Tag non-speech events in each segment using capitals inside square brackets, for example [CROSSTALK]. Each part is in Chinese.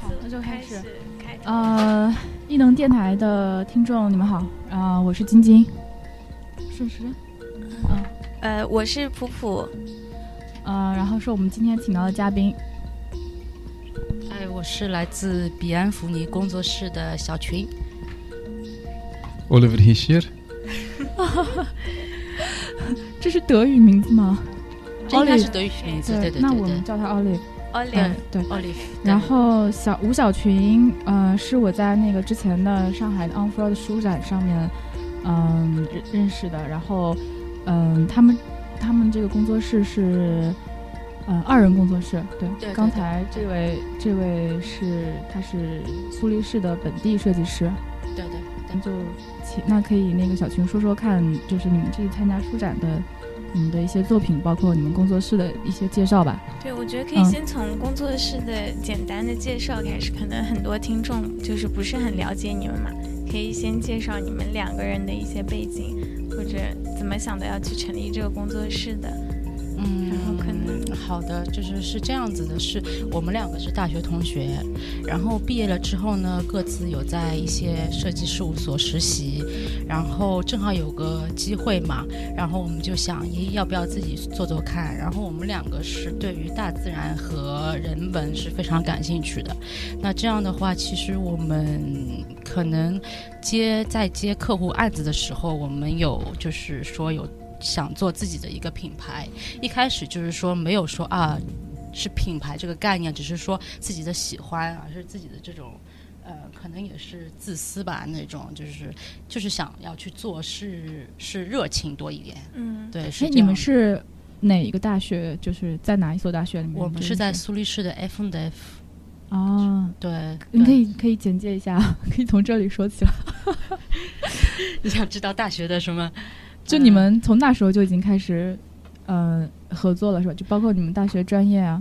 好，那就开始。呃，异能电台的听众，你们好，啊、我是晶晶，顺时。针，嗯，呃，我是普普，呃，然后是我们今天请到的嘉宾，哎，我是来自彼岸福尼工作室的小群。Oliver Hischier. [LAUGHS] 这是德语名字吗？这应该是德语名字，对对那对对我们叫他 Olive，Olive，、嗯，对。，Olive。然后小吴小群，呃，是我在那个之前的上海的 On Floor 的书展上面，嗯、认认识的。然后，嗯、他们他们这个工作室是，呃，二人工作室。对，对对刚才这位这位是他是苏黎世的本地设计师，对对那就请那可以那个小群说说看，就是你们这次参加书展的你们的一些作品，包括你们工作室的一些介绍吧。对，我觉得可以嗯先从工作室的简单的介绍开始，可能很多听众就是不是很了解你们嘛，可以先介绍你们两个人的一些背景，或者怎么想的要去成立这个工作室的。嗯，然后可能好的，就是是这样子的，是我们两个是大学同学，然后毕业了之后呢，各自有在一些设计事务所实习，然后正好有个机会嘛，然后我们就想，咦，要不要自己做做看？然后我们两个是对于大自然和人文是非常感兴趣的，那这样的话，其实我们可能接在接客户案子的时候，我们有就是说有想做自己的一个品牌，一开始就是说没有说啊是品牌这个概念，只是说自己的喜欢，而是自己的这种。呃，可能也是自私吧，那种就是就是想要去做，是是热情多一点，嗯，对，是哎，你们是哪一个大学？就是在哪一所大学里面？我们是在苏黎世的 F N 的 F，哦，对，你可以可以简介一下，[LAUGHS] 可以从这里说起了。[LAUGHS] 你想知道大学的什么？就你们从那时候就已经开始，呃，合作了是吧？就包括你们大学专业啊。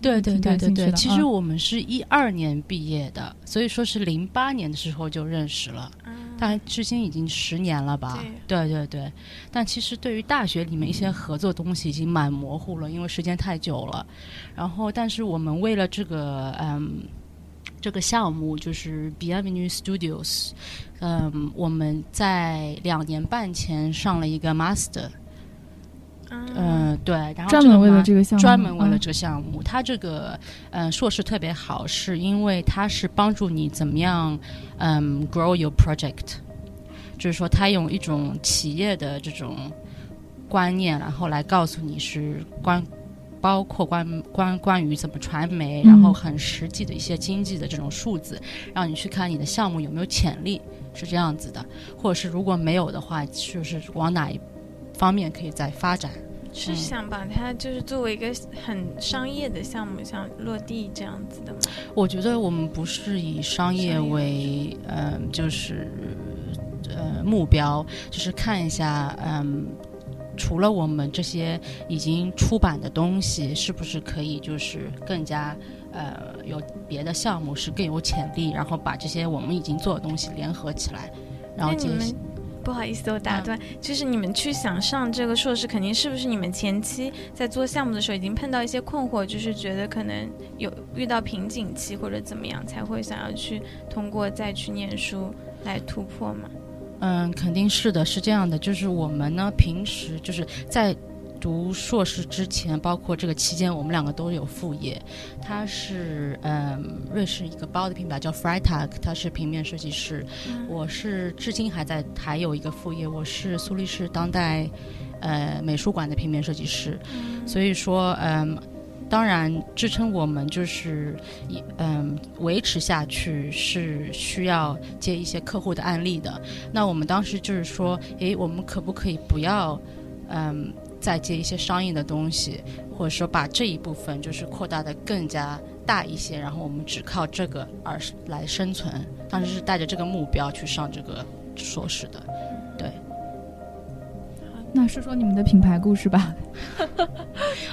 对对对对对，其实我们是一二年毕业的，所以说是零八年的时候就认识了，嗯大概至今已经十年了吧？对。对对，但其实对于大学里面一些合作东西已经蛮模糊了，因为时间太久了。然后，但是我们为了这个嗯这个项目，就是 Bienvenue Studios，嗯，我们在两年半前上了一个 master，嗯。嗯，对，然后专门为了这个项目，专门为了嗯。这个项目，它这个嗯硕士特别好，是因为它是帮助你怎么样嗯 grow your project，就是说他用一种企业的这种观念，然后来告诉你是关包括关关关于怎么传媒，嗯然后很实际的一些经济的这种数字，让你去看你的项目有没有潜力，是这样子的，或者是如果没有的话，就是往哪一方面可以再发展。是想把它就是作为一个很商业的项目，像落地这样子的吗？我觉得我们不是以商业为嗯、就是呃目标，就是看一下嗯。除了我们这些已经出版的东西，是不是可以就是更加呃有别的项目是更有潜力，然后把这些我们已经做的东西联合起来，然后进行不好意思，我打断，就是你们去想上这个硕士，肯定是不是你们前期在做项目的时候已经碰到一些困惑，就是觉得可能有遇到瓶颈期或者怎么样，才会想要去通过再去念书来突破嘛？嗯，肯定是的，是这样的，就是我们呢，平时就是在读硕士之前，包括这个期间，我们两个都有副业。他是嗯，瑞士一个包的品牌叫 Freitag，他是平面设计师。我是至今还在还有一个副业，我是苏黎世当代呃美术馆的平面设计师。所以说，嗯，当然支撑我们就是一嗯维持下去是需要接一些客户的案例的。那我们当时就是说，诶，我们可不可以不要嗯再接一些商业的东西，或者说把这一部分就是扩大的更加大一些，然后我们只靠这个而来生存。当时是带着这个目标去上这个硕士的。对那说说你们的品牌故事吧。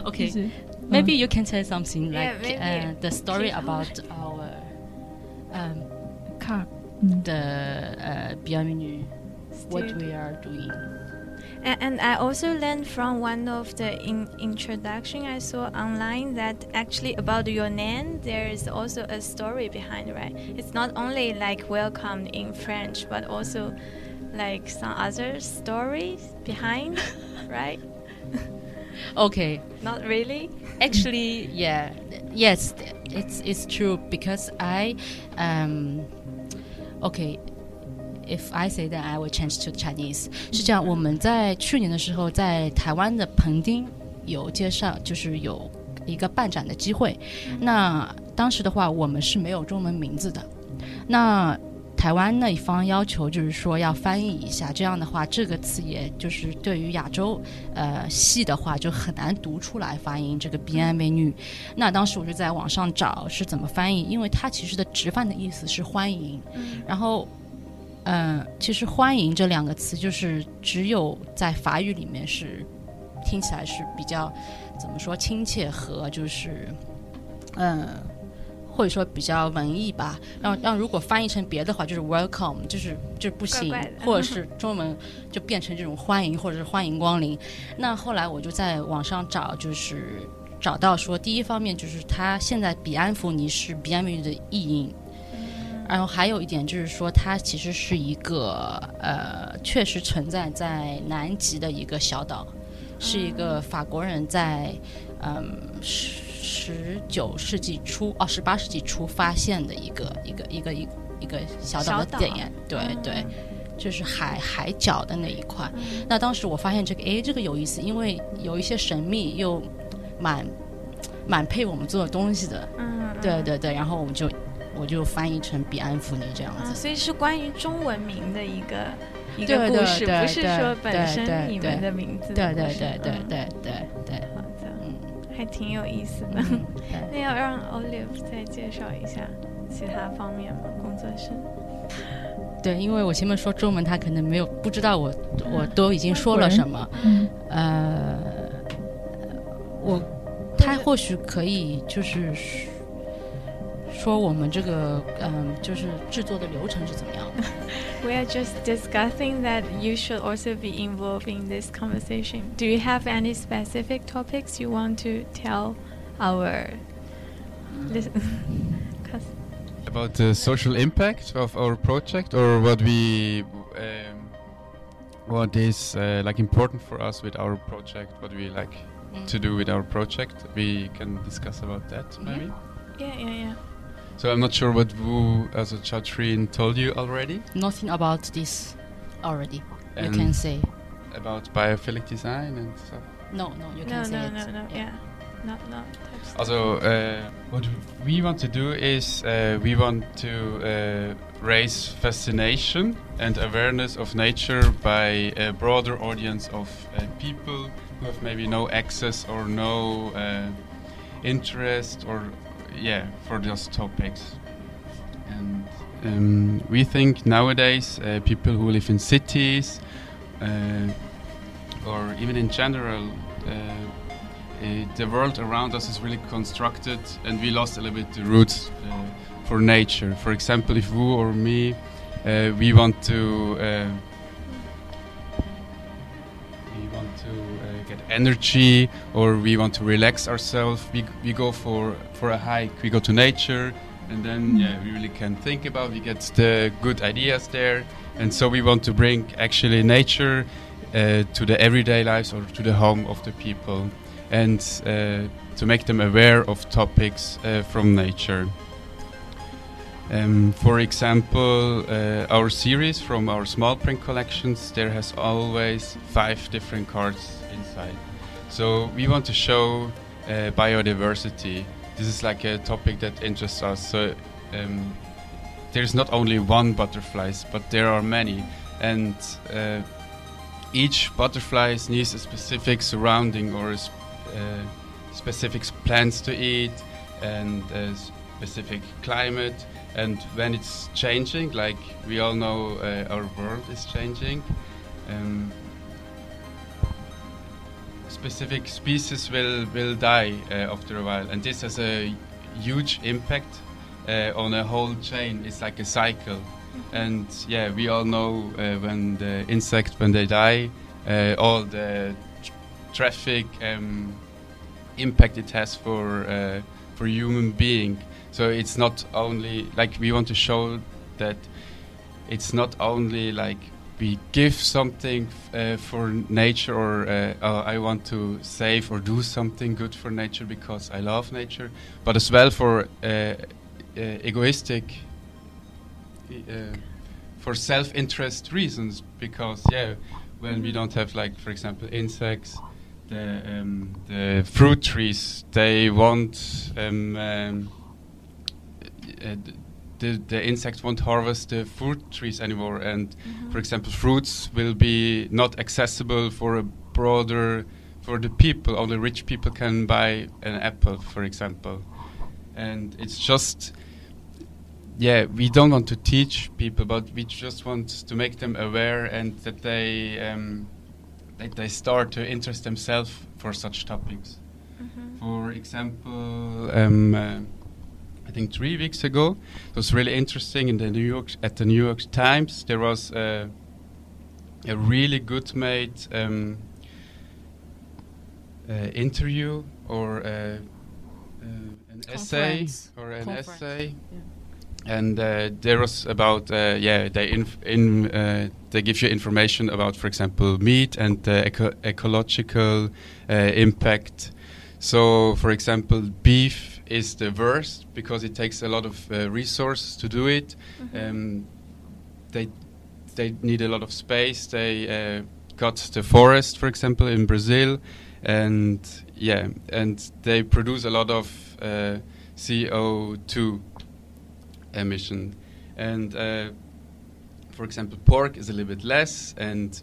OK，就是 Maybe you can say something like uh, the story about our um, car，嗯 the uh, Bienvenue what we are doing. And, and I also learned from one of the in, introduction I saw online that actually about your name there is also a story behind, right? It's not only like welcome in French, but also like some other stories behind, [LAUGHS] right? Okay, Not really. actually, yeah, yes, it's it's true because I, um, okay. If I say that, I will change to Chinese。是这样，我们在去年的时候，在台湾的彭丁有介绍，就是有一个办展的机会。那当时的话，我们是没有中文名字的。那台湾那一方要求就是说要翻译一下，这样的话，这个词也就是对于亚洲呃系的话就很难读出来发音这个 b i 美女。那当时我就在网上找是怎么翻译，因为它其实的直翻的意思是欢迎，然后。嗯，其实“欢迎”这两个词，就是只有在法语里面是听起来是比较怎么说亲切和就是嗯，或者说比较文艺吧。让让如果翻译成别的话，就是 welcome，就是就是不行，怪怪或者是中文就变成这种欢迎或者是欢迎光临。那后来我就在网上找，就是找到说，第一方面就是它现在比安福尼是比安美语的译音。然后还有一点就是说，它其实是一个呃，确实存在在南极的一个小岛，是一个法国人在嗯十十九世纪初哦十八世纪初发现的一个一个一个一个一个小岛的点呀，对对，就是海海角的那一块。那当时我发现这个，诶，这个有意思，因为有一些神秘又蛮蛮配我们做的东西的，嗯，对对对，然后我们就我就翻译成比安福尼这样啊，子。所以是关于中文名的一个一个故事，对不是说本身对你们的名字的对对对对嗯对对对，好的，嗯还挺有意思的。嗯，[LAUGHS] 那要让 Olive 再介绍一下其他方面吗？工作室？对，因为我前面说中文，他可能没有不知道我我都已经说了什么。嗯呃，我他或许可以就是说我们这个嗯，就是制作的流程是怎么样的。 We [LAUGHS] are just discussing that you should also be involved in this conversation. Do you have any specific topics you want to tell our [LAUGHS] listen? 'Cause- About the social impact of our project, or what we, um, what is uh, like important for us with our project, what we like Mm. to do with our project. We can discuss about that Yeah. maybe. yeah, yeah, yeah. So I'm not sure what Wu as a Chatrin told you already Nothing about this already. You can say about biophilic design and stuff. no, no. You No, can say no, it. no, no. Yeah, not not touch. Also, uh, what we want to do is uh, we want to uh, raise fascination and awareness of nature by a broader audience of uh, people who have maybe no access or no uh, interest or yeah for those topics. And um, we think nowadays uh, people who live in cities uh, or even in general. Uh, uh, the world around us is really constructed and we lost a little bit the roots uh, for nature. For example, if you or me, uh, we want to energy or we want to relax ourselves, we, we go for, for a hike, we go to nature and then yeah, we really can think about, we get the good ideas there and so we want to bring actually nature uh, to the everyday lives or to the home of the people and uh, to make them aware of topics uh, from nature. Um, for example, uh, our series from our small print collections, there has always five different cards inside. So we want to show uh, biodiversity. This is like a topic that interests us. So um, there's not only one butterflies, but there are many, and uh, each butterfly needs a specific surrounding or sp- uh, specific plants to eat and a specific climate. And when it's changing, like we all know, uh, our world is changing. Um, specific species will will die uh, after a while, and this has a huge impact uh, on a whole chain. It's like a cycle, and yeah, we all know uh, when the insect when they die, uh, all the tr- traffic um, impact it has for uh, for human being. So it's not only like we want to show that it's not only like we give something uh, for nature or uh, oh, I want to save or do something good for nature because I love nature, but as well for uh, uh, egoistic, uh, for self-interest reasons. Because yeah, when we don't have like, for example, insects, the um, the fruit trees they won't. Um, um, uh, the, the insects won't harvest the fruit trees anymore, and for example, fruits will be not accessible for a broader for the people. Only rich people can buy an apple, for example, and it's just yeah. We don't want to teach people, but we just want to make them aware and that they um, that they start to interest themselves for such topics. For example. Um, uh, think three weeks ago. It was really interesting in the New York at the New York Times. There was a, a really good made um, uh, interview or uh, uh, an essay or an Conference, essay. And uh, there was about uh, yeah they in uh, they give you information about for example meat and the eco- ecological uh, impact. So for example beef is the worst because it takes a lot of uh, resources to do it. Um, they they need a lot of space. They uh, cut the forest, for example, in Brazil, and yeah, and they produce a lot of uh, CO2 emission. And uh, for example, pork is a little bit less, and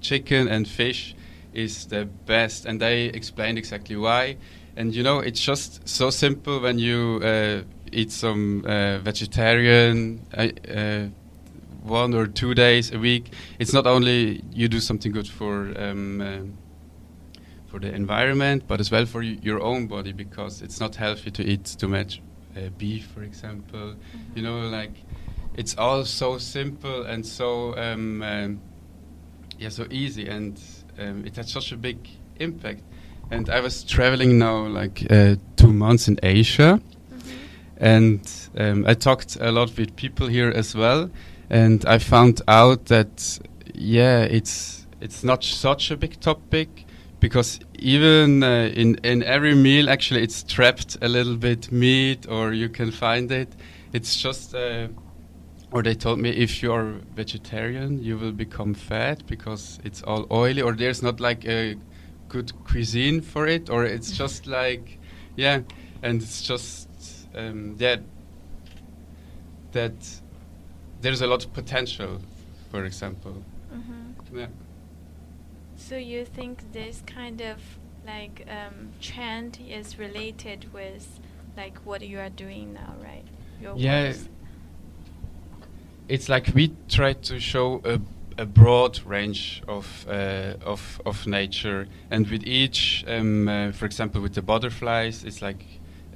chicken and fish is the best. And they explained exactly why. And you know, it's just so simple when you uh, eat some uh, vegetarian uh, uh, one or two days a week. It's not only you do something good for um, um, for the environment, but as well for y- your own body because it's not healthy to eat too much uh, beef, for example. You know, like it's all so simple and so um, um, yeah, so easy, and um, it had such a big impact. And I was traveling now like uh, two months in Asia, and um, I talked a lot with people here as well, and I found out that yeah, it's it's not such a big topic because even uh, in in every meal actually it's trapped a little bit meat or you can find it. It's just. Uh, or they told me if you are vegetarian, you will become fat because it's all oily, or there's not like a good cuisine for it, or it's just like, yeah, and it's just um, yeah, that there's a lot of potential, for example. Yeah. So you think this kind of like um, trend is related with like what you are doing now, right? Your Yeah, works. it's like we try to show a, a broad range of, uh, of of nature, and with each, um, uh, for example, with the butterflies, it's like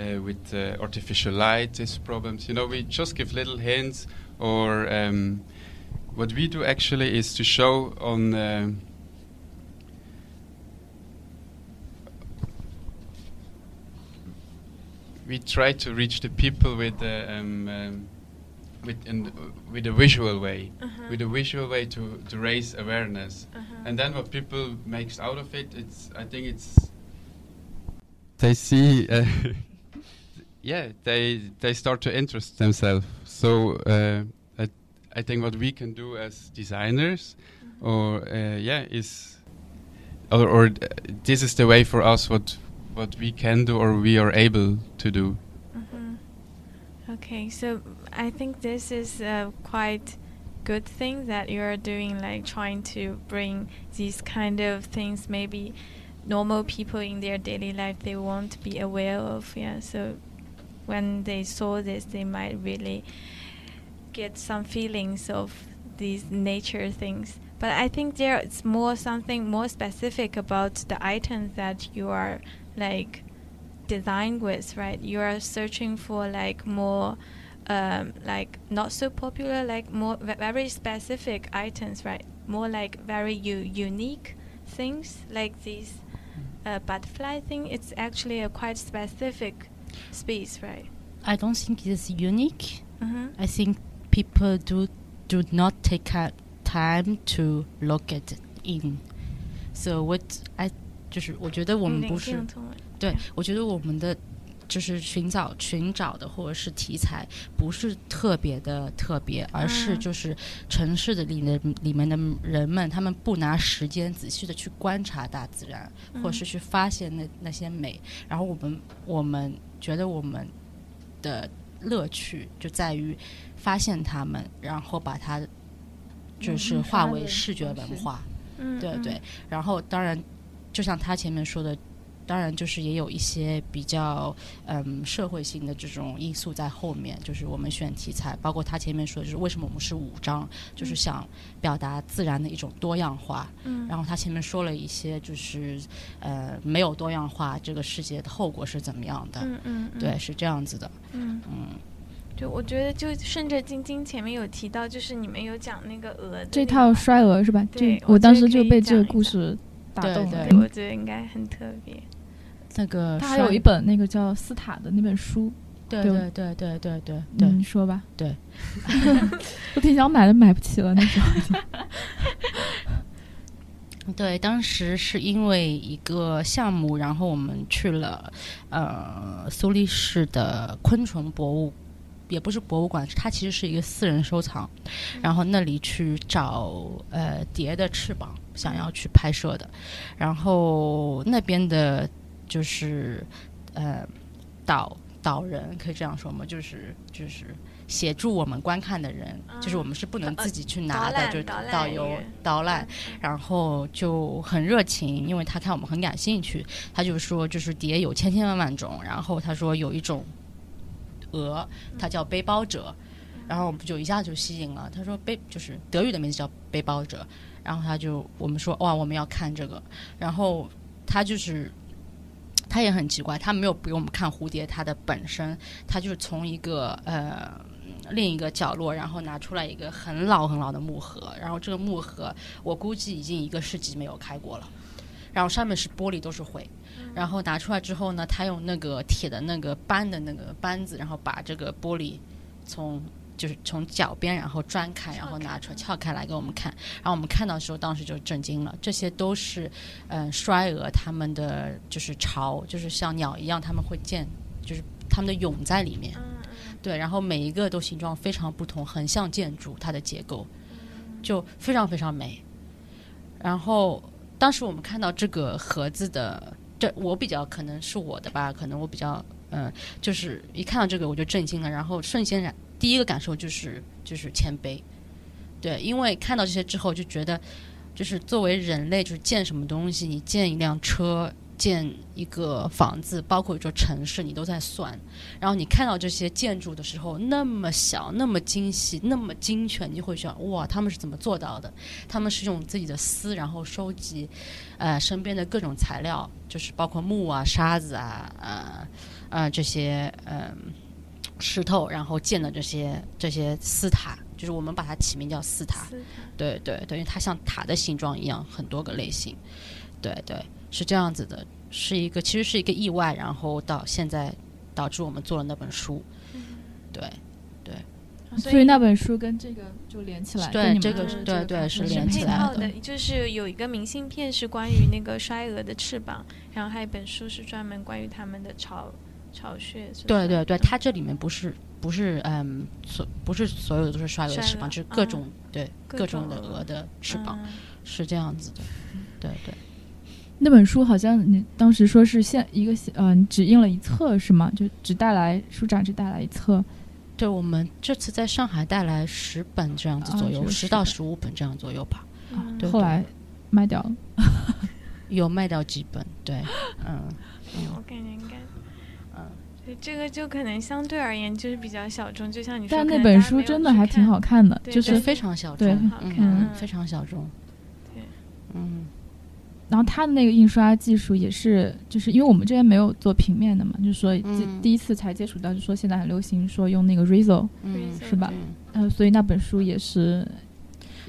uh, with uh, artificial light, these problems. You know, we just give little hints, or um, what we do actually is to show on. Uh, we try to reach the people with the um, um, with in, with a visual way, Uh-huh. with a visual way to, to raise awareness, Uh-huh. and then what people makes out of it, it's I think it's they see, uh, [LAUGHS] yeah, they they start to interest themselves. So uh, I I think what we can do as designers, or uh, yeah, is or or uh, this is the way for us what what we can do or we are able to do. Okay, so I think this is a quite good thing that you are doing, like trying to bring these kind of things maybe normal people in their daily life they won't be aware of. Yeah, so when they saw this, they might really get some feelings of these nature things. But I think there is more something more specific about the items that you are like designed with, right? You are searching for like more um, like not so popular, like more ve- very specific items, right? More like very u- unique things, like this uh, butterfly thing. It's actually a quite specific species, right? I don't think it's unique. Mm-hmm. I think people do do not take a time to look at it in. So what I 就是我觉得我们不是 对，我觉得我们的就是寻找寻找的或者是题材不是特别的特别，而是嗯。就是城市的里面里面的人们，他们不拿时间仔细的去观察大自然，或者是去发现那那些美，然后我们我们觉得我们的乐趣就在于发现它们，然后把它就是化为视觉文化。嗯，对对，然后当然，就像他前面说的，当然就是也有一些比较嗯社会性的这种因素在后面，就是我们选题材，包括他前面说的就是为什么我们是五章，就是想表达自然的一种多样化。嗯，然后他前面说了一些就是呃没有多样化这个世界的后果是怎么样的，嗯嗯，嗯对，，是这样子的，嗯。嗯。就我觉得，就顺着晶晶前面有提到，就是你们有讲那个鹅的这套摔鹅是吧？对我当时就被这个故事打动了。对我觉得应该很特别。那个，他还有一本那个叫斯塔的那本书。对对对对对对对，你说吧。对，[LAUGHS] 我挺想买的，买不起了那时候。[LAUGHS] 对，当时是因为一个项目，然后我们去了呃苏黎世的昆虫博物，也不是博物馆，它其实是一个私人收藏，然后那里去找呃蝶的翅膀，想要去拍摄的，然后那边的就是呃导导人可以这样说吗？就是就是。协助我们观看的人，就是我们是不能呃自己去拿的，就导游导览，然后就很热情，因为他看我们很感兴趣，他就说就是蝶有千千万万种，然后他说有一种鹅，它叫背包者，然后我们就一下就吸引了。他说背就是德语的名字叫背包者，然后他就我们说哇我们要看这个，然后他就是。他也很奇怪，他没有给我们看蝴蝶它的本身，他就是从一个呃另一个角落，然后拿出来一个很老很老的木盒，然后这个木盒我估计已经一个世纪没有开过了，然后上面是玻璃都是灰，然后拿出来之后呢，他用那个铁的那个扳的那个扳子，然后把这个玻璃从就是从脚边然后钻开，然后拿出来撬开来给我们看，然后我们看到的时候，当时就震惊了，这些都是嗯、呃衰蛾它们的就是巢，就是像鸟一样，它们会建就是它们的蛹在里面。嗯对，然后每一个都形状非常不同，很像建筑，它的结构就非常非常美。然后当时我们看到这个盒子的，这我比较可能是我的吧，可能我比较嗯、就是一看到这个我就震惊了，然后瞬间感第一个感受就是就是谦卑，对，因为看到这些之后就觉得，就是作为人类，就是建什么东西，你建一辆车。建一个房子，包括一座城市，你都在算。然后你看到这些建筑的时候，那么小，那么精细，那么精确，你就会想，哇，他们是怎么做到的？他们是用自己的丝，然后收集，呃，身边的各种材料，就是包括木啊、沙子啊，呃，呃，这些，嗯、石头，然后建的这些这些丝塔，就是我们把它起名叫丝塔。斯塔对对对，因为它像塔的形状一样，很多个类型。对对，是这样子的，是一个其实是一个意外，然后到现在导致我们做了那本书。对所所以那本书跟这个就连起来。对这个是对对是连起来的的，就是有一个明信片是关于那个衰鹅的翅膀，然后还有一本书是专门关于他们的巢巢穴。对对对，它这里面不是不是嗯所不是所有的都是刷蛾的翅膀，就是各嗯种、对各各种的种蛾的翅膀、嗯是这样子的。对对。那本书好像你当时说是现一个呃，只印了一册是吗？就只带来书展只带来一册。对，我们这次在上海带来十本这样子左右，十、10本到十五本这样左右吧，嗯对后来卖掉了。有卖掉几本，对，嗯，[LAUGHS] 我感觉应该，这个就可能相对而言就是比较小众，就像你说，但那本书真的还挺好看的，就是非常小众，好看嗯，嗯非常小众，对，嗯，然后它的那个印刷技术也是，就是因为我们这边没有做平面的嘛，就是说第、嗯第一次才接触到，就说现在很流行说用那个 Riso，嗯，是吧嗯呃，所以那本书也是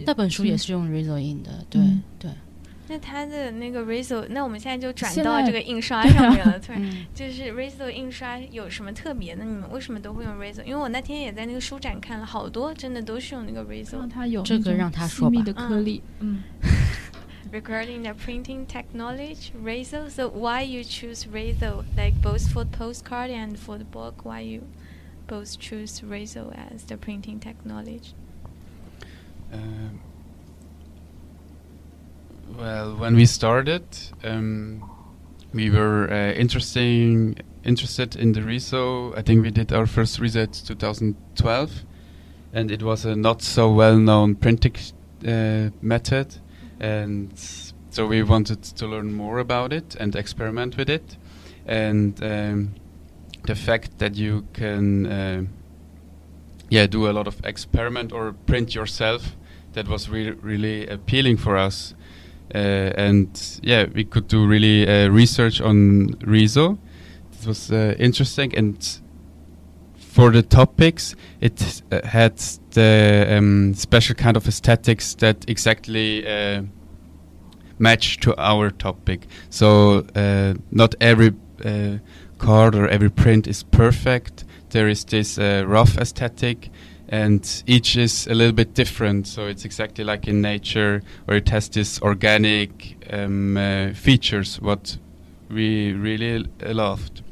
那本书也是用 Riso 印的，对嗯对，那它的那个 Riso，那我们现在就转到这个印刷上面了。突然，嗯就是 Riso 印刷有什么特别的？你们为什么都会用 Riso？因为我那天也在那个书展看了好多，真的都是用那个 Riso。让它有这个让他说吧细密的颗粒，嗯 Regarding the printing technology, Riso. So why you choose Riso? Like both for the postcard and for the book, why you both choose Riso as the printing technology? Um, well, when we started, um, we were uh, interesting interested in the RISO. I think we did our first RISO at 2012, and it was a not so well-known printing uh, method, and so we wanted to learn more about it and experiment with it, and um, the fact that you can. Uh, yeah, do a lot of experiment or print yourself. That was really really appealing for us, and yeah, we could do really uh, research on Riso. It was uh, interesting, and for the topics, it uh, had the um, special kind of aesthetics that exactly uh, match to our topic. So uh, not every uh, card or every print is perfect. There is this uh, rough aesthetic, and each is a little bit different. So it's exactly like in nature, where it has this organic um, uh, features, what we really l- loved.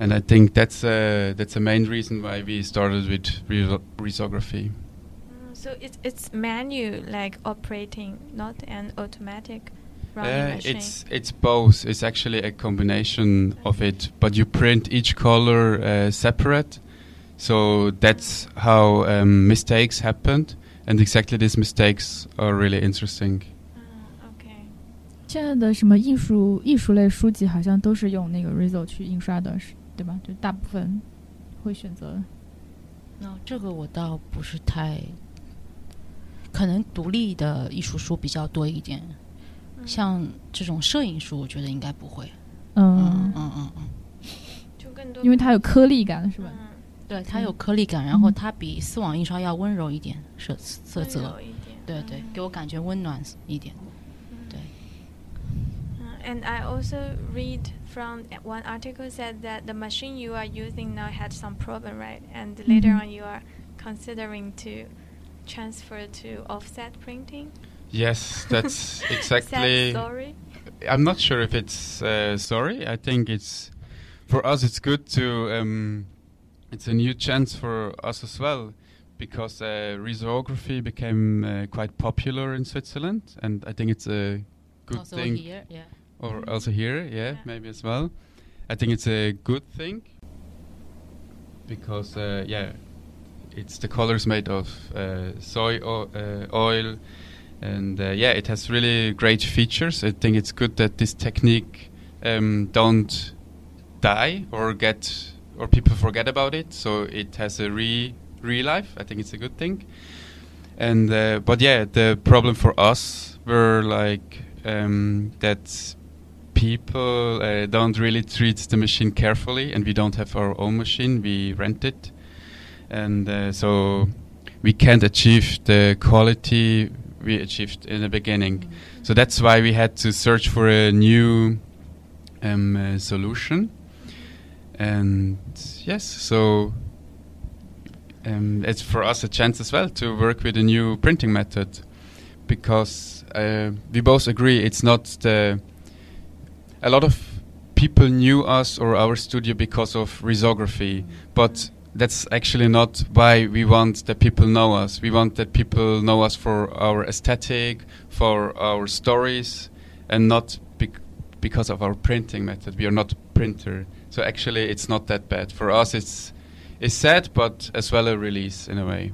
And I think that's uh, that's the main reason why we started with reso- risography. Mm, So it's it's manual like operating, not an automatic running Uh, it's it's both. It's actually a combination of it, but you print each color uh, separate. So that's how um, mistakes happened, and exactly these mistakes are really interesting. Ah, okay. 现在的什么艺术艺术类书籍好像都是用那个 Riso 去印刷的，是对吧？就大部分会选择那这个我倒不是太，可能独立的艺术书比较多一点，嗯像这种摄影书，我觉得应该不会。嗯嗯，嗯嗯嗯，就更多因为它有颗粒感，是吧？嗯对，它有颗粒感，然后嗯它比丝网印刷要温柔一点，色色温泽柔，一点对对嗯，给我感觉温暖一点。对 Uh, And I also read from one article said that the machine you are using now had some problem, right? And later Mhm. on, you are considering to transfer to offset printing. Yes, that's Sad [LAUGHS] exactly. story. I'm not sure if it's uh, sorry. I think it's for us. It's good to. Um, it's a new chance for us as well, because uh, risography became uh, quite popular in Switzerland, and I think it's a good Also thing. here, yeah. or also here, yeah, Yeah. maybe as well. I think it's a good thing because, uh, yeah, it's the colors made of uh, soy o- uh, oil, and uh, yeah, it has really great features. I think it's good that this technique um, don't die or get or people forget about it. So it has a re re life. I think it's a good thing. And uh, but yeah, the problem for us were like um, that people uh, don't really treat the machine carefully, and we don't have our own machine. We rent it, and uh, so we can't achieve the quality we achieved in the beginning. So that's why we had to search for a new um, uh, solution. And yes, so um, it's for us a chance as well to work with a new printing method because uh, we both agree it's not the. A lot of people knew us or our studio because of risography, but that's actually not why we want that people know us. We want that people know us for our aesthetic, for our stories, and not bec- because of our printing method. We are not printer, so actually it's not that bad. For us. It's it's sad, but as well a release in a way.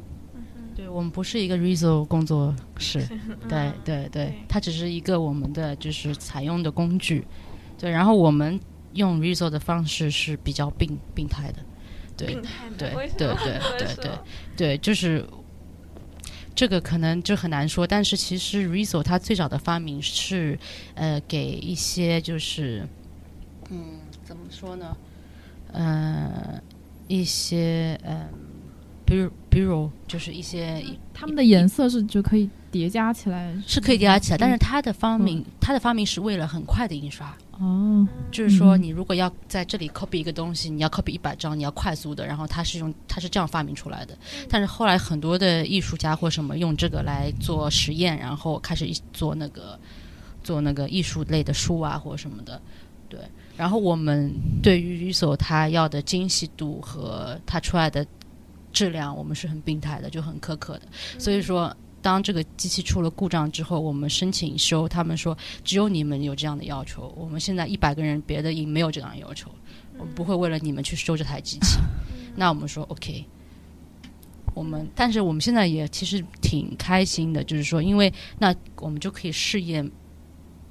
对我们不是一个 Riso 工作室，对 [LAUGHS] 嗯。对对对，它只是一个我们的就是采用的工具，对，然后我们用 Riso 的方式是比较病病态的，对病态的对为什么对对这么对说。对对，就是这个可能就很难说，但是其实 Riso 它最早的发明是，呃，给一些就是，嗯，怎么说呢？呃，一些嗯，比如比如就是一些它们的颜色是就可以叠加起来，是可以叠加起来，但是它的发明嗯，它的发明是为了很快的印刷，哦，就是说嗯你如果要在这里 copy 一个东西，你要 copy 一百张，你要快速的，然后它是用它是这样发明出来的。但是后来很多的艺术家或什么用这个来做实验，然后开始做那个做那个艺术类的书啊或什么的，对。然后我们对于 Riso 它要的精细度和它出来的质量，我们是很病态的，就很苛刻的。所以说，当这个机器出了故障之后，我们申请修，他们说只有你们有这样的要求。我们现在一百个人，别的营没有这样的要求，我们不会为了你们去修这台机器。那我们说 OK。我们，但是我们现在也其实挺开心的，就是说，因为那我们就可以试验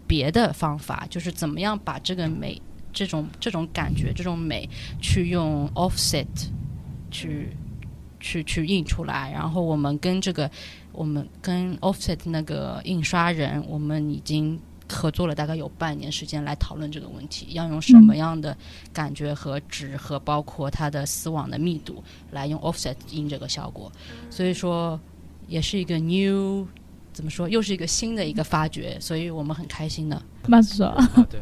别的方法，就是怎么样把这个美、这种这种感觉、这种美，去用 offset 去去去印出来。然后我们跟这个，我们跟 offset 那个印刷人，我们已经合作了大概有半年时间来讨论这个问题，要用什么样的感觉和纸和包括它的丝网的密度来用 offset 印这个效果。所以说，也是一个 new。怎么说？又是一个新的一个发掘，所以我们很开心的。[LAUGHS] 马子说，啊，对，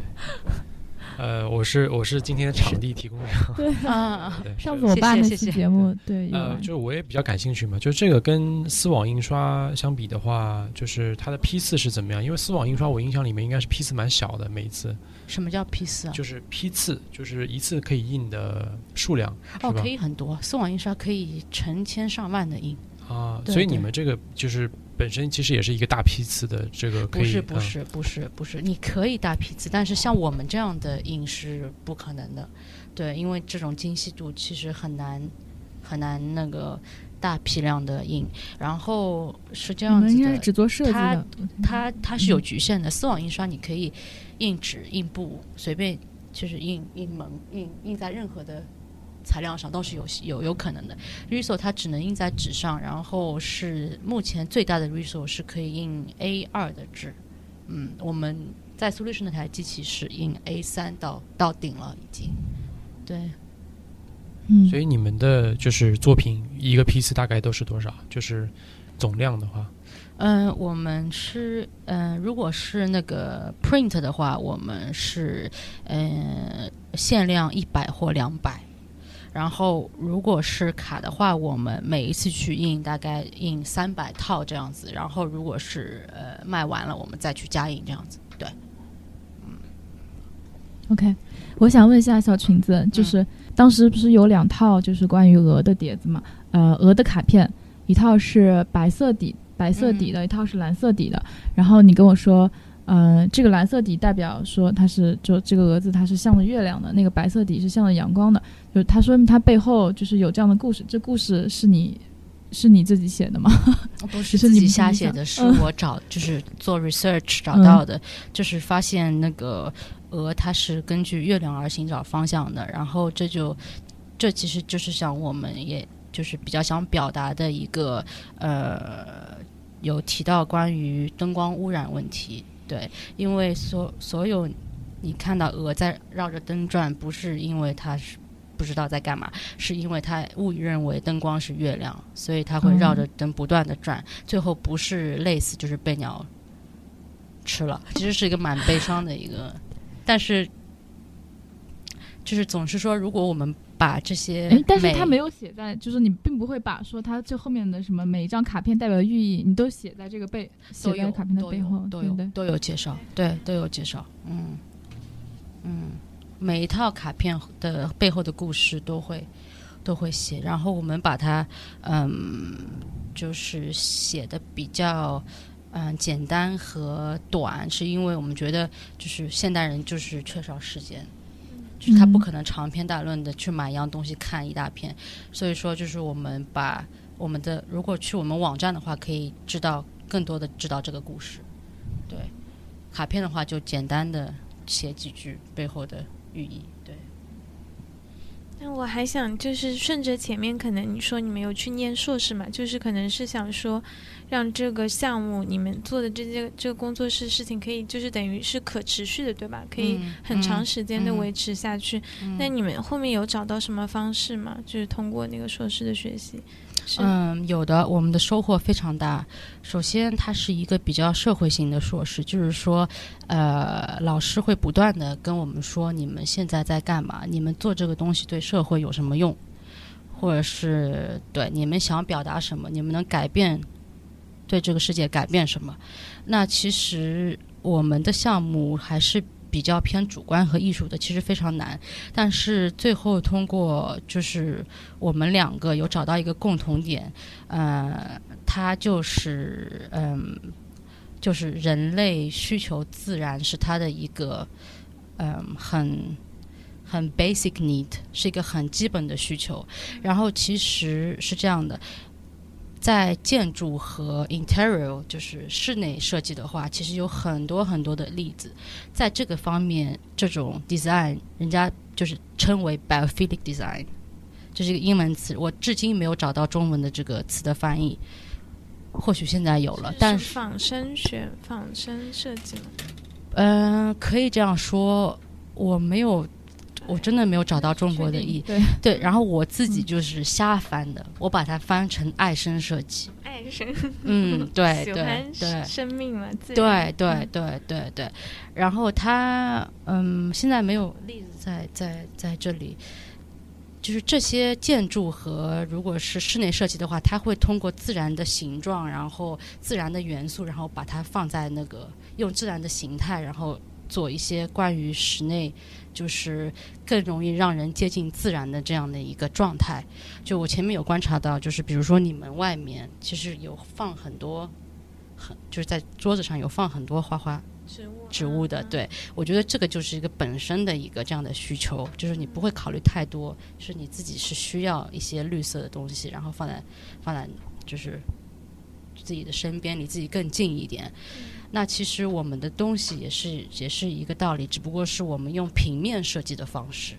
呃，我是我是今天的场地提供者，[LAUGHS] 啊，[LAUGHS] 对，上次我爸那期谢谢谢谢。节目，对，呃，玩就我也比较感兴趣嘛，就这个跟丝网印刷相比的话，就是它的批次是怎么样？因为丝网印刷我印象里面应该是批次蛮小的，每一次。什么叫批次啊？就是批次，就是一次可以印的数量，哦，可以很多，丝网印刷可以成千上万的印。啊，所以你们这个就是本身其实也是一个大批次的这个可以，不是不嗯是不是不是，你可以大批次，但是像我们这样的印是不可能的，对，因为这种精细度其实很难很难那个大批量的印，然后是这样子的，们应该是只做设计它，它它是有局限的。丝网印刷你可以印纸、印布，随便就是印印蒙、印印在任何的材料上都是有有有可能的。Riso 它只能印在纸上，然后是目前最大的 Riso 是可以印 A 二的纸。嗯，我们在 Solution 那台机器是印 A 三到到顶了已经。对，嗯，所以你们的就是作品一个批次大概都是多少？就是总量的话，嗯，我们是嗯、如果是那个 print 的话，我们是嗯限量一百或两百。然后，如果是卡的话，我们每一次去印大概印三百套这样子。然后，如果是呃卖完了，我们再去加印这样子。对，嗯 OK，我想问一下小裙子，就是当时不是有两套就是关于鹅的碟子嘛？呃，鹅的卡片，一套是白色底白色底的，一套是蓝色底的。然后你跟我说，呃，这个蓝色底代表说它是就这个蛾子它是向着月亮的，那个白色底是向着阳光的。就它说明它背后就是有这样的故事，这故事是你是你自己写的吗？不是自己瞎写的，是嗯我找就是做 research 找到的，就是发现那个鹅它是根据月亮而寻找方向的，然后这就这其实就是想我们也就是比较想表达的一个呃，有提到关于灯光污染问题，对，因为所所有你看到鹅在绕着灯转，不是因为它是。不知道在干嘛，是因为它误以认为灯光是月亮，所以它会绕着灯不断的转，最后不是累死就是被鸟吃了。其实是一个蛮悲伤的一个，但是就是总是说，如果我们把这些哎，但是他没有写在，就是你并不会把说他这后面的什么每一张卡片代表的寓意，你都写在这个背写都有在卡片的背后，都？有都有介绍，对，都有介绍，嗯嗯，每一套卡片的背后的故事都会都会写，然后我们把它嗯，就是写的比较。嗯，简单和短，是因为我们觉得就是现代人就是缺少时间，就是他不嗯可能长篇大论的去买一样东西看一大片，所以说就是我们把我们的如果去我们网站的话，可以知道更多的知道这个故事。对，卡片的话就简单的写几句背后的寓意。对，那我还想就是顺着前面，可能你说你没有去念硕士嘛，就是可能是想说，让这个项目你们做的这些这个工作室事情可以就是等于是可持续的，对吧？可以嗯很长嗯时间的嗯维持下去。嗯那你们后面有找到什么方式吗？就是通过那个硕士的学习，是嗯，有的，我们的收获非常大。首先，它是一个比较社会性的硕士，就是说，呃，老师会不断的跟我们说，你们现在在干嘛？你们做这个东西对社会有什么用？或者是对你们想表达什么？你们能改变对这个世界改变什么？那其实我们的项目还是比较偏主观和艺术的，其实非常难。但是最后通过就是我们两个有找到一个共同点，呃，它就是嗯、就是人类需求自然是它的一个嗯、很很 basic need，是一个很基本的需求。然后其实是这样的。在建筑和 interior，就是室内设计的话，其实有很多很多的例子。在这个方面，这种 design 人家就是称为 biophilic design，这是一个英文词，我至今没有找到中文的这个词的翻译。或许现在有了，但是仿生学、仿生设计吗。嗯、可以这样说，我没有，我真的没有找到中国的译。对，对，然后我自己就是瞎翻的，我把它翻成爱生设计。爱生，嗯，[LAUGHS] 对对对。生命嘛，自对对对对对，然后他嗯，现在没有例子在在在这里，就是这些建筑和如果是室内设计的话，它会通过自然的形状，然后自然的元素，然后把它放在那个用自然的形态，然后做一些关于室内就是更容易让人接近自然的这样的一个状态。就我前面有观察到，就是比如说你们外面其实有放很多。很就是在桌子上有放很多花花植物植物的，嗯对我觉得这个就是一个本身的一个这样的需求，就是你不会考虑太多，是你自己是需要一些绿色的东西，然后放在放在就是自己的身边，离自己更近一点。那其实我们的东西也是也是一个道理，只不过是我们用平面设计的方式，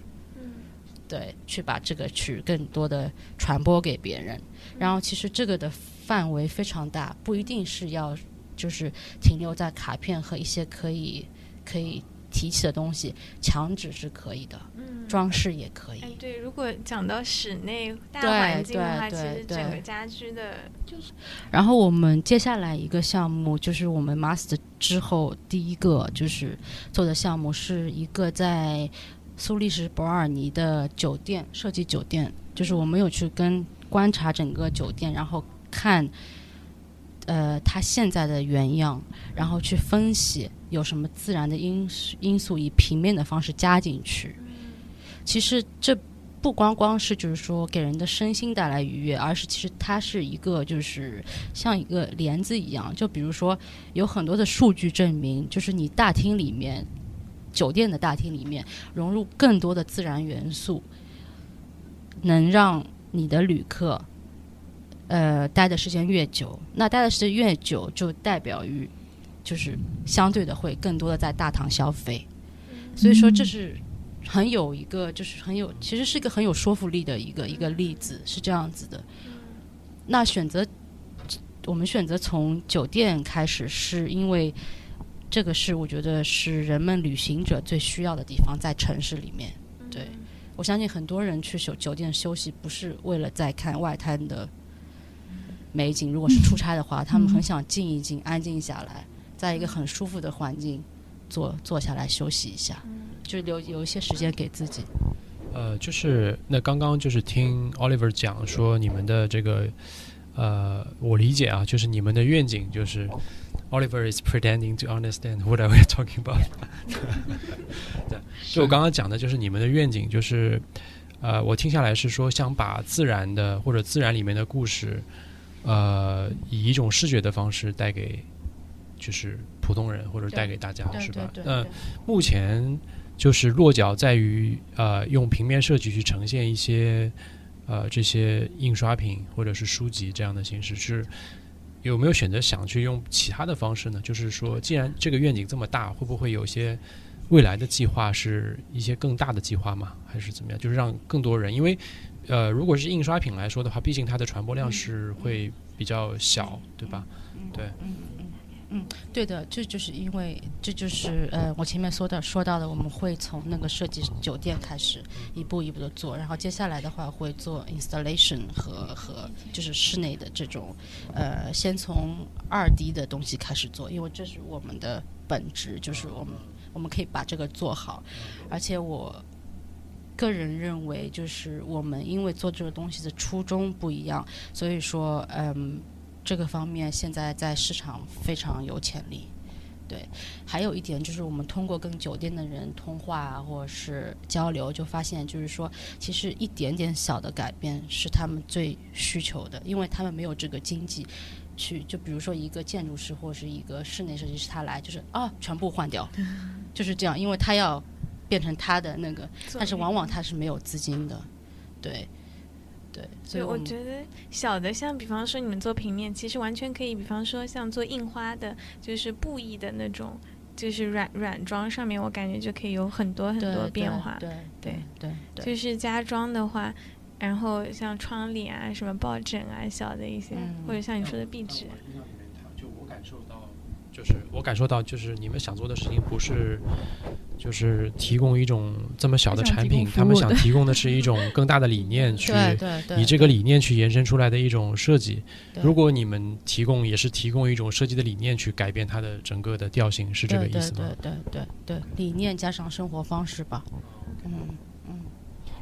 对，去把这个去更多的传播给别人。然后其实这个的范围非常大，不一定是要就是停留在卡片和一些可以可以提起的东西，墙纸是可以的，嗯装饰也可以。哎，对，如果讲到室内大对环境的话，对其实整个家居的就是然后我们接下来一个项目就是我们 master 之后第一个就是做的项目是一个在苏黎世伯尔尼的酒店设计酒店，就是我们有去跟观察整个酒店，然后看呃它现在的原样，然后去分析有什么自然的因素因素以平面的方式加进去。其实这不光光是就是说给人的身心带来愉悦，而是其实它是一个就是像一个帘子一样。就比如说有很多的数据证明，就是你大厅里面，酒店的大厅里面融入更多的自然元素，能让你的旅客呃待的时间越久。那待的时间越久，就代表于就是相对的会更多的在大堂消费。所以说这是很有一个就是很有其实是一个很有说服力的一个一个例子，是这样子的。那选择我们选择从酒店开始，是因为这个是我觉得是人们旅行者最需要的地方，在城市里面。对我相信很多人去酒酒店休息，不是为了在看外滩的美景。如果是出差的话，他们很想静一静，安静下来，在一个很舒服的环境坐坐下来休息一下，就是留有一些时间给自己。呃，就是那刚刚就是听 Oliver 讲说你们的这个，呃，我理解啊，就是你们的愿景就是 Oliver is pretending to understand what we're [LAUGHS] talking about [LAUGHS] 对，就我刚刚讲的，就是你们的愿景就是，呃，我听下来是说想把自然的或者自然里面的故事，呃，以一种视觉的方式带给就是普通人或者带给大家，是吧？那目前就是落脚在于呃，用平面设计去呈现一些呃这些印刷品或者是书籍这样的形式，是有没有选择想去用其他的方式呢？就是说，既然这个愿景这么大，会不会有些未来的计划是一些更大的计划吗？还是怎么样？就是让更多人，因为呃，如果是印刷品来说的话，毕竟它的传播量是会比较小，对吧？对。嗯，对的，这就是因为这就是呃，我前面说的说到的，我们会从那个设计酒店开始，一步一步的做，然后接下来的话会做 installation 和和就是室内的这种，呃，先从二 D 的东西开始做，因为这是我们的本质，就是我们我们可以把这个做好，而且我个人认为，就是我们因为做这个东西的初衷不一样，所以说嗯。这个方面现在在市场非常有潜力，对。还有一点就是，我们通过跟酒店的人通话啊，或者是交流，就发现就是说，其实一点点小的改变是他们最需求的，因为他们没有这个经济去。就比如说一个建筑师或者是一个室内设计师，他来就是啊，全部换掉，[LAUGHS] 就是这样，因为他要变成他的那个，但是往往他是没有资金的，对。对，所以我觉得小的像，比方说你们做平面，其实完全可以，比方说像做印花的，就是布艺的那种，就是软软装上面，我感觉就可以有很多很多变化。对对对，就是家装的话，然后像窗帘啊、什么抱枕啊、小的一些，或者像你说的壁纸。就我感受到。就是我感受到，就是你们想做的事情不是，就是提供一种这么小的产品，他们想提供的是一种更大的理念，[LAUGHS] 去以这个理念去延伸出来的一种设计。如果你们提供也是提供一种设计的理念去改变它的整个的调性，是这个意思吗？对对对对，理念加上生活方式吧。嗯嗯。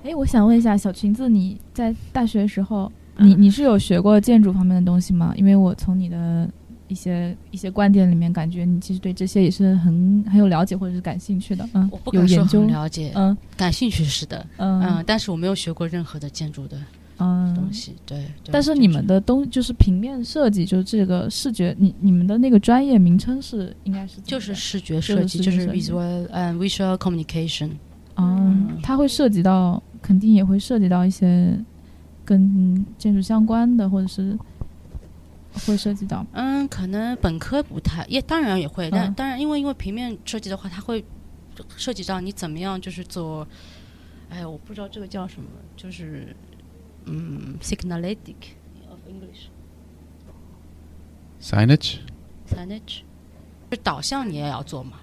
哎，我想问一下小裙子，你在大学时候，你你是有学过建筑方面的东西吗？因为我从你的。一些一些观点里面，感觉你其实对这些也是很很有了解或者是感兴趣的，嗯，我不敢说很了解，嗯，感兴趣是的，嗯，嗯但是我没有学过任何的建筑的，嗯，东西，对。但是你们的东就是平面设计，就是这个视觉，你你们的那个专业名称是应该是就是视觉设计，就是 visual 嗯 visual communication，嗯，它会涉及到，肯定也会涉及到一些跟建筑相关的，或者是。会涉及到，嗯，可能本科不太，也当然也会，但当然，因为因为平面设计的话，它会涉及到你怎么样，就是做，哎，我不知道这个叫什么，就是嗯，signaling of English，signage，signage，就导向你也要做嘛，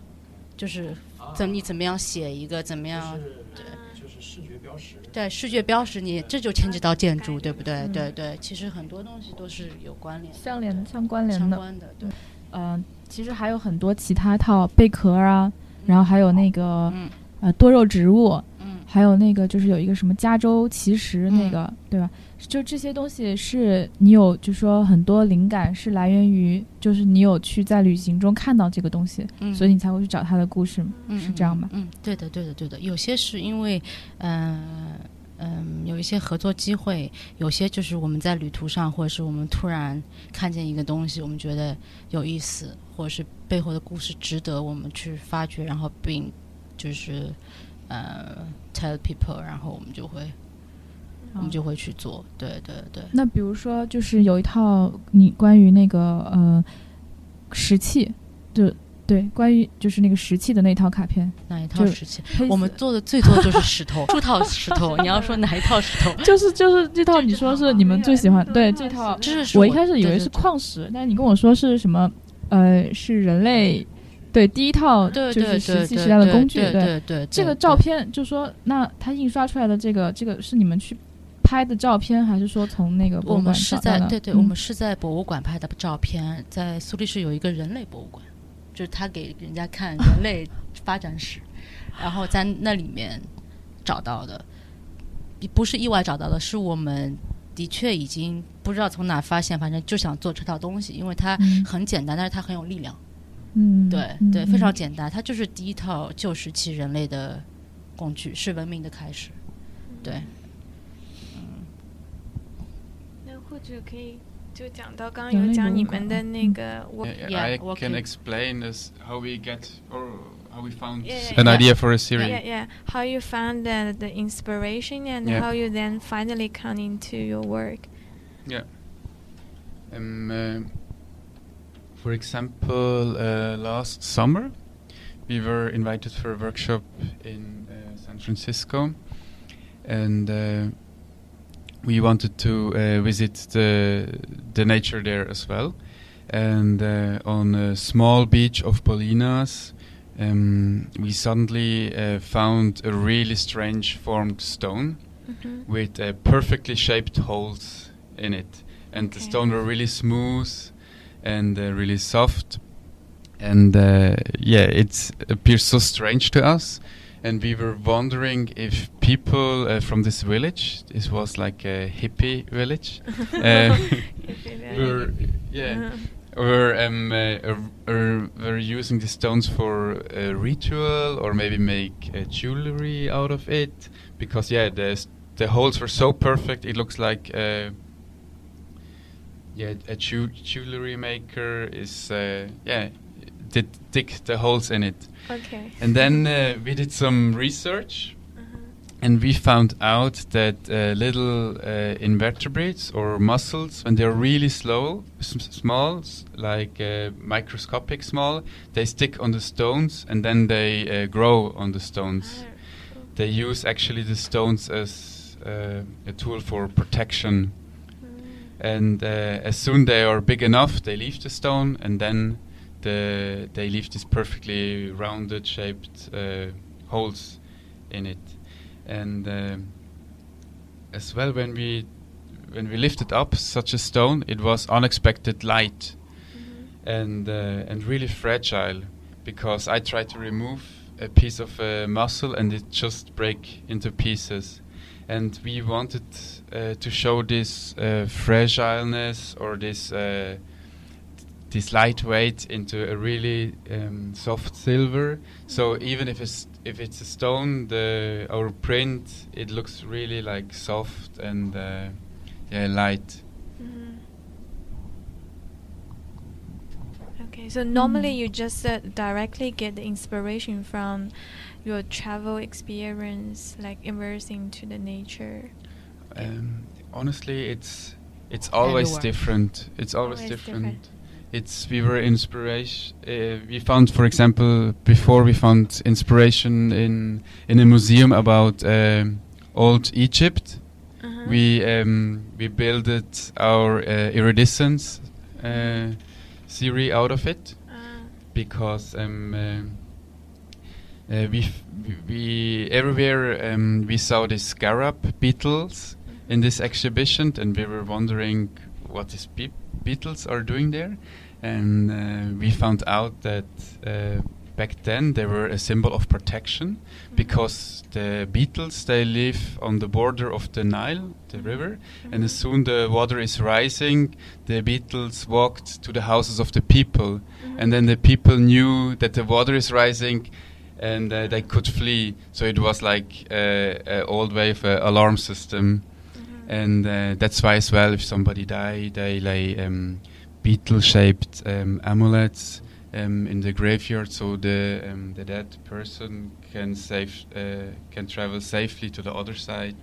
就是怎你怎么样写一个怎么样，对。对视觉标识，你这就牵扯到建筑，对不对？对对，其实很多东西都是有关联、相连、相关联的。对，嗯，其实还有很多其他套贝壳啊，然后还有那个呃多肉植物。还有那个，就是有一个什么加州奇石，那个对吧？就这些东西是你有，就说很多灵感是来源于，就是你有去在旅行中看到这个东西，所以你才会去找他的故事，是这样吗？嗯，对的，对的，对的。有些是因为，嗯嗯，有一些合作机会，有些就是我们在旅途上，或者是我们突然看见一个东西，我们觉得有意思，或者是背后的故事值得我们去发掘，然后并就是。呃，tell people，然后我们就会，我们就会去做，对对对。那比如说，就是有一套你关于那个呃石器，就对，关于就是那个石器的那套卡片，哪一套石器？我们做的最多就是石 [LAUGHS] 头，数套石头。你要说哪一套石头？[LAUGHS] 就是就是这套，你说是你们最喜欢？对，这套。就是我一开始以为是矿石，但是你跟我说是什么？呃，是人类。对，第一套就是石器时代的工具。对对对，这个照片就说，那它印刷出来的这个这个是你们去拍的照片，还是说从那个我们是在对对，我们是在博物馆拍的照片，在苏黎世有一个人类博物馆，就是他给人家看人类发展史，然后在那里面找到的，不是意外找到的，是我们的确已经不知道从哪发现，反正就想做这套东西，因为它很简单，但是它很有力量。嗯，对对，非常简单，它就是第一套旧时期人类的工具，是文明的开始。对，或者可以就讲到刚刚有讲你们的那个，I can explain this how we get or how we found an idea for a series. Yeah, yeah. How you found the the inspiration and how you then finally come into your work. Yeah. Um. For example, uh, last summer we were invited for a workshop in uh, San Francisco, and uh, we wanted to uh, visit the the nature there as well. And uh, on a small beach of Polinas, um, we suddenly uh, found a really strange formed stone Mhm. with uh, perfectly shaped holes in it, and the Okay. stone were really smooth and uh, really soft. And uh, yeah, it appears so strange to us. And we were wondering if people uh, from this village, this was like a hippie village, [LAUGHS] uh, [LAUGHS] were yeah, Uh-huh. or um, uh, or, or were using the stones for a ritual or maybe make uh, jewelry out of it because yeah the the holes were so perfect it looks like uh, yeah a jew- jewelry maker is uh, yeah did dig the holes in it Okay. and then uh, we did some research Uh-huh. and we found out that uh, little uh, invertebrates or mussels, when they're really slow, small, like uh, microscopic small, they stick on the stones and then they uh, grow on the stones. Ah, They use actually the stones as uh, a tool for protection. mm. And uh, as soon they are big enough, they leave the stone, and then the they leave these perfectly rounded, shaped uh, holes in it. And um as well, when we when we lifted up such a stone, it was unexpected light Mhm. and uh, and really fragile because I tried to remove a piece of uh, muscle and it just break into pieces. And we wanted uh, to show this uh, fragileness or this uh, this lightweight into a really um, soft silver. So even if it's if it's a stone, the our print it looks really like soft and uh, yeah light. Mhm. Okay, so normally Mm. you just uh, directly get the inspiration from your travel experience, like immersing to the nature. Um, honestly, it's it's always Everywhere. different. It's always, Always different. different. It's we were inspiration. Uh, we found, for example, before we found inspiration in in a museum about um, old Egypt. Uh-huh. We um, we built our uh, iridescence uh, theory out of it Ah, because um, uh, we, we everywhere um, we saw the scarab beetles in this exhibition, and we were wondering what is beetles are doing there, and uh, we found out that uh, back then they were a symbol of protection because the beetles they live on the border of the Nile, the river, and as soon the water is rising, the beetles walked to the houses of the people, and then the people knew that the water is rising, and uh, they could flee. So it was like uh, an old wave uh, alarm system, and uh, that's why as well, if somebody died, they lay um, beetle-shaped um, amulets. Um, in the graveyard, so the um, the dead person can safe uh, can travel safely to the other side.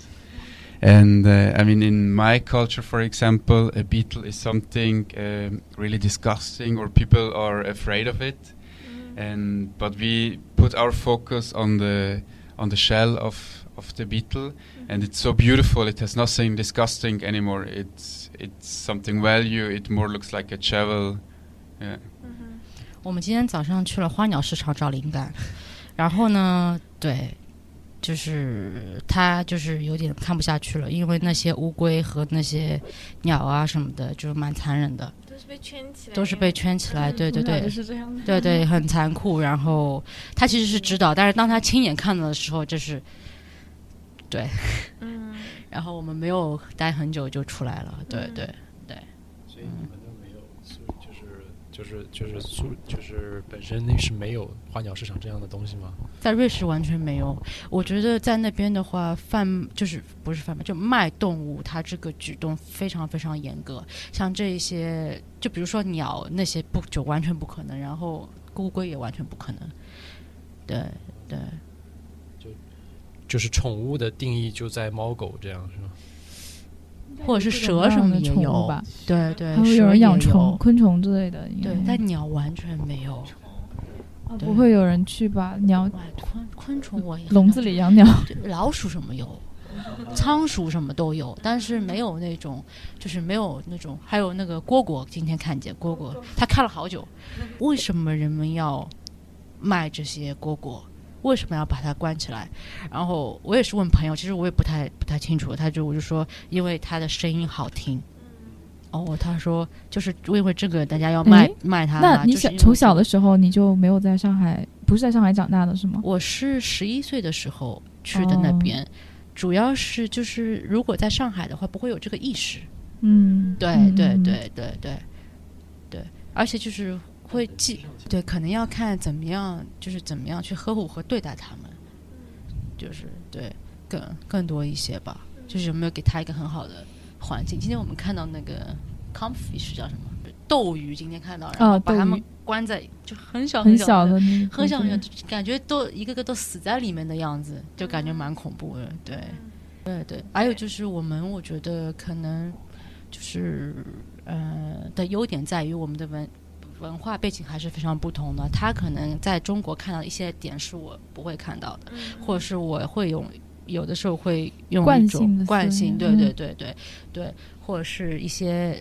And uh, I mean, in my culture, for example, a beetle is something um, really disgusting, or people are afraid of it. And but we put our focus on the on the shell of of the beetle, and it's so beautiful. It has nothing disgusting anymore. It's it's something value. It more looks like a shovel. Yeah. 我们今天早上去了花鸟市场找灵感，然后呢，对，就是他就是有点看不下去了，因为那些乌龟和那些鸟啊什么的，就是蛮残忍的，都是被圈起来，都是被圈起来，对对对，是这样的。对对，很残酷。然后他其实是知道，但是当他亲眼看到的时候，就是对。嗯，然后我们没有待很久就出来了，对嗯对。所以你们都没有，所以就是就是就是苏就是本身那是没有花鸟市场这样的东西吗？在瑞士完全没有。我觉得在那边的话，贩就是不是贩卖，就卖动物，它这个举动非常非常严格。像这一些，就比如说鸟那些不就完全不可能，然后乌龟也完全不可能。对对，就是宠物的定义就在猫狗这样是吗？或者是蛇什么的宠物也有吧，对对，还会有人养虫、昆虫之类的。对，但鸟完全没有。对不会有人去把鸟哇昆昆虫我也笼子里养鸟。老鼠什么有，仓鼠什么都有，但是没有那种，就是没有那种，还有那个蝈蝈，今天看见蝈蝈，他看了好久，为什么人们要卖这些蝈蝈？为什么要把它关起来？然后我也是问朋友，其实我也不太不太清楚，他就我就说，因为他的声音好听。哦，他说就是因为这个，大家要卖诶卖他。那你小从小的时候你就没有在上海，不是在上海长大的是吗？我是十一岁的时候去的那哦边，主要是就是如果在上海的话，不会有这个意识。嗯，对嗯对，对对对对，而且就是会记，对，可能要看怎么样，就是怎么样去呵护和对待他们，就是对更更多一些吧，就是有没有给他一个很好的环境。今天我们看到那个 comfy 是叫什么斗鱼，今天看到，然后哦把他们关在就很小很小小的很小很小，感觉都一个个都死在里面的样子，就感觉蛮恐怖的。对，对对。还有就是我们，我觉得可能就是呃的优点在于我们的文文化背景还是非常不同的。他可能在中国看到一些点是我不会看到的，或者是我会用。有的时候会用惯一种惯性，对嗯对对对对，或者是一些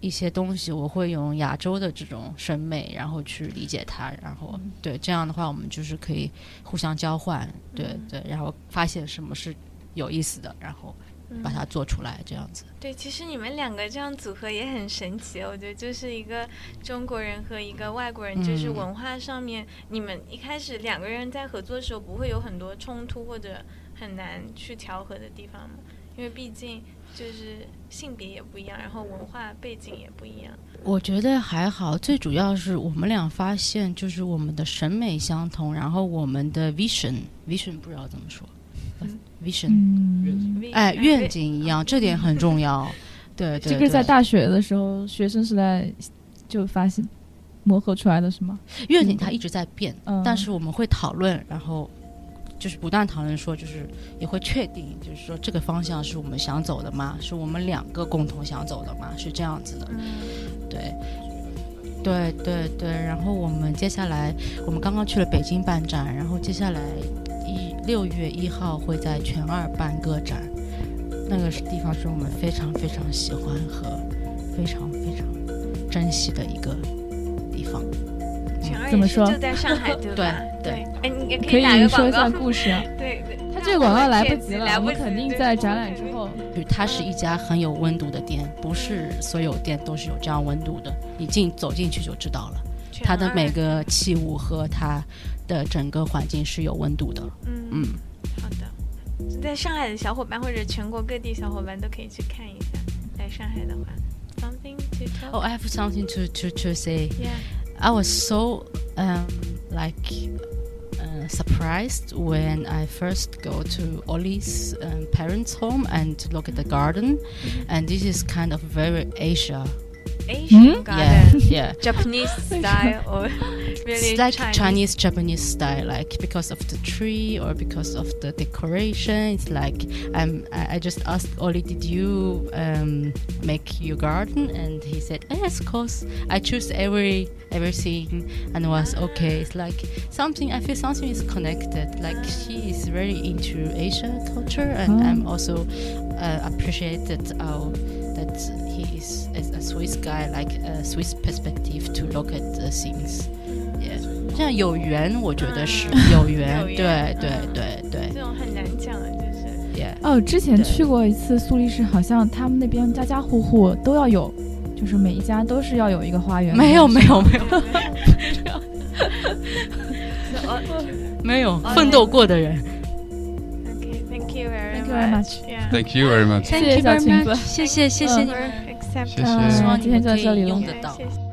一些东西，我会用亚洲的这种审美，然后去理解它，然后嗯对这样的话，我们就是可以互相交换，对嗯对，然后发现什么是有意思的，然后把它做出来，这样子。对，其实你们两个这样组合也很神奇，我觉得就是一个中国人和一个外国人，就是嗯文化上面，你们一开始两个人在合作的时候不会有很多冲突或者很难去调和的地方吗？因为毕竟就是性别也不一样，然后文化背景也不一样。我觉得还好，最主要是我们俩发现，就是我们的审美相同，然后我们的 vision vision 不知道怎么说、[LAUGHS] vision，、嗯，哎，呃愿景一样，这点很重要。[LAUGHS] 对对这个是在大学的时候，学生时代就发现磨合出来的是吗？愿景它一直在变，嗯但是我们会讨论，然后就是不断讨论说，就是也会确定，就是说这个方向是我们想走的吗？是我们两个共同想走的吗？是这样子的，嗯对。对对对，然后我们接下来，我们刚刚去了北京办展，然后接下来一六月一号会在全二办个展，那个是地方是我们非常非常喜欢和非常非常珍惜的一个地方。全二怎么说就在上海 [LAUGHS] 对吧？对对，哎，你也可以打个说一下。故事啊。[LAUGHS] 对对，他这个广告来不及了，来不及，我们肯定在展览之后。就是它是一家很有温度的店，不是所有店都是有这样温度的。你进走进去就知道了，它的每个器物和它的整个环境是有温度的。嗯嗯，好的，在上海的小伙伴或者全国各地小伙伴都可以去看一下。来上海的话，something to talk. Oh, I have something to to to say. Yeah. I was so um like uh, surprised when I first go to Ollie's um, parents' home and look at the garden, and this is kind of very Asia. Asian Hmm? garden, Yeah, yeah. Japanese [LAUGHS] style, or really it's like Chinese. Chinese Japanese style, like because of the tree or because of the decoration. It's like um, I, I just asked Oli, did you um, make your garden? And he said, yes, of course. I choose every everything and was okay. It's like something. I feel something is connected. Like she is very into Asian culture, and Oh. I'm also uh, appreciated our that he is, is a Swiss guy, like a Swiss perspective to look at the things. Yeah. 这样有缘，我觉得是有缘，有对缘对嗯对对这种很难讲的，就是，Yeah，哦，之前对去过一次苏黎世，好像他们那边家家户户都要有，就是每一家都是要有一个花园。没有没有没有哦没有哦奋斗过的人。 ，OK, [LAUGHS] [LAUGHS] thank you very Thank you very much. Yeah. Thank you very much. 谢谢小裙子。谢谢谢谢你 For 希望今天们可以就到这里了。用得到。谢谢。